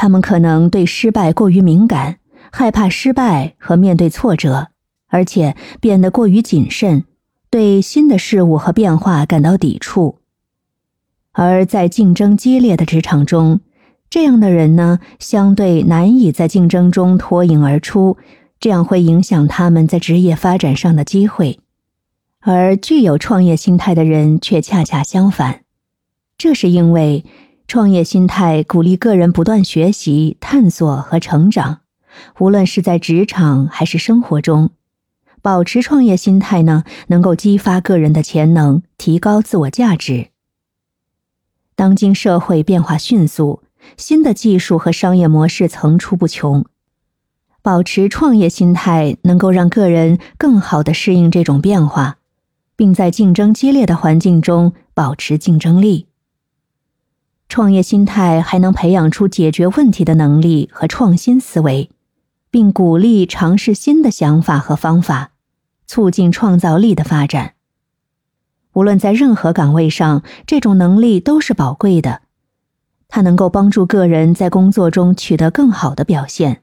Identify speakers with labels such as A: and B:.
A: 他们可能对失败过于敏感，害怕失败和面对挫折，而且变得过于谨慎，对新的事物和变化感到抵触。而在竞争激烈的职场中，这样的人呢，相对难以在竞争中脱颖而出，这样会影响他们在职业发展上的机会。而具有创业心态的人却恰恰相反，这是因为创业心态鼓励个人不断学习、探索和成长，无论是在职场还是生活中。保持创业心态呢，能够激发个人的潜能，提高自我价值。当今社会变化迅速，新的技术和商业模式层出不穷，保持创业心态能够让个人更好的适应这种变化。并在竞争激烈的环境中保持竞争力。创业心态还能培养出解决问题的能力和创新思维，并鼓励尝试新的想法和方法，促进创造力的发展。无论在任何岗位上，这种能力都是宝贵的。它能够帮助个人在工作中取得更好的表现。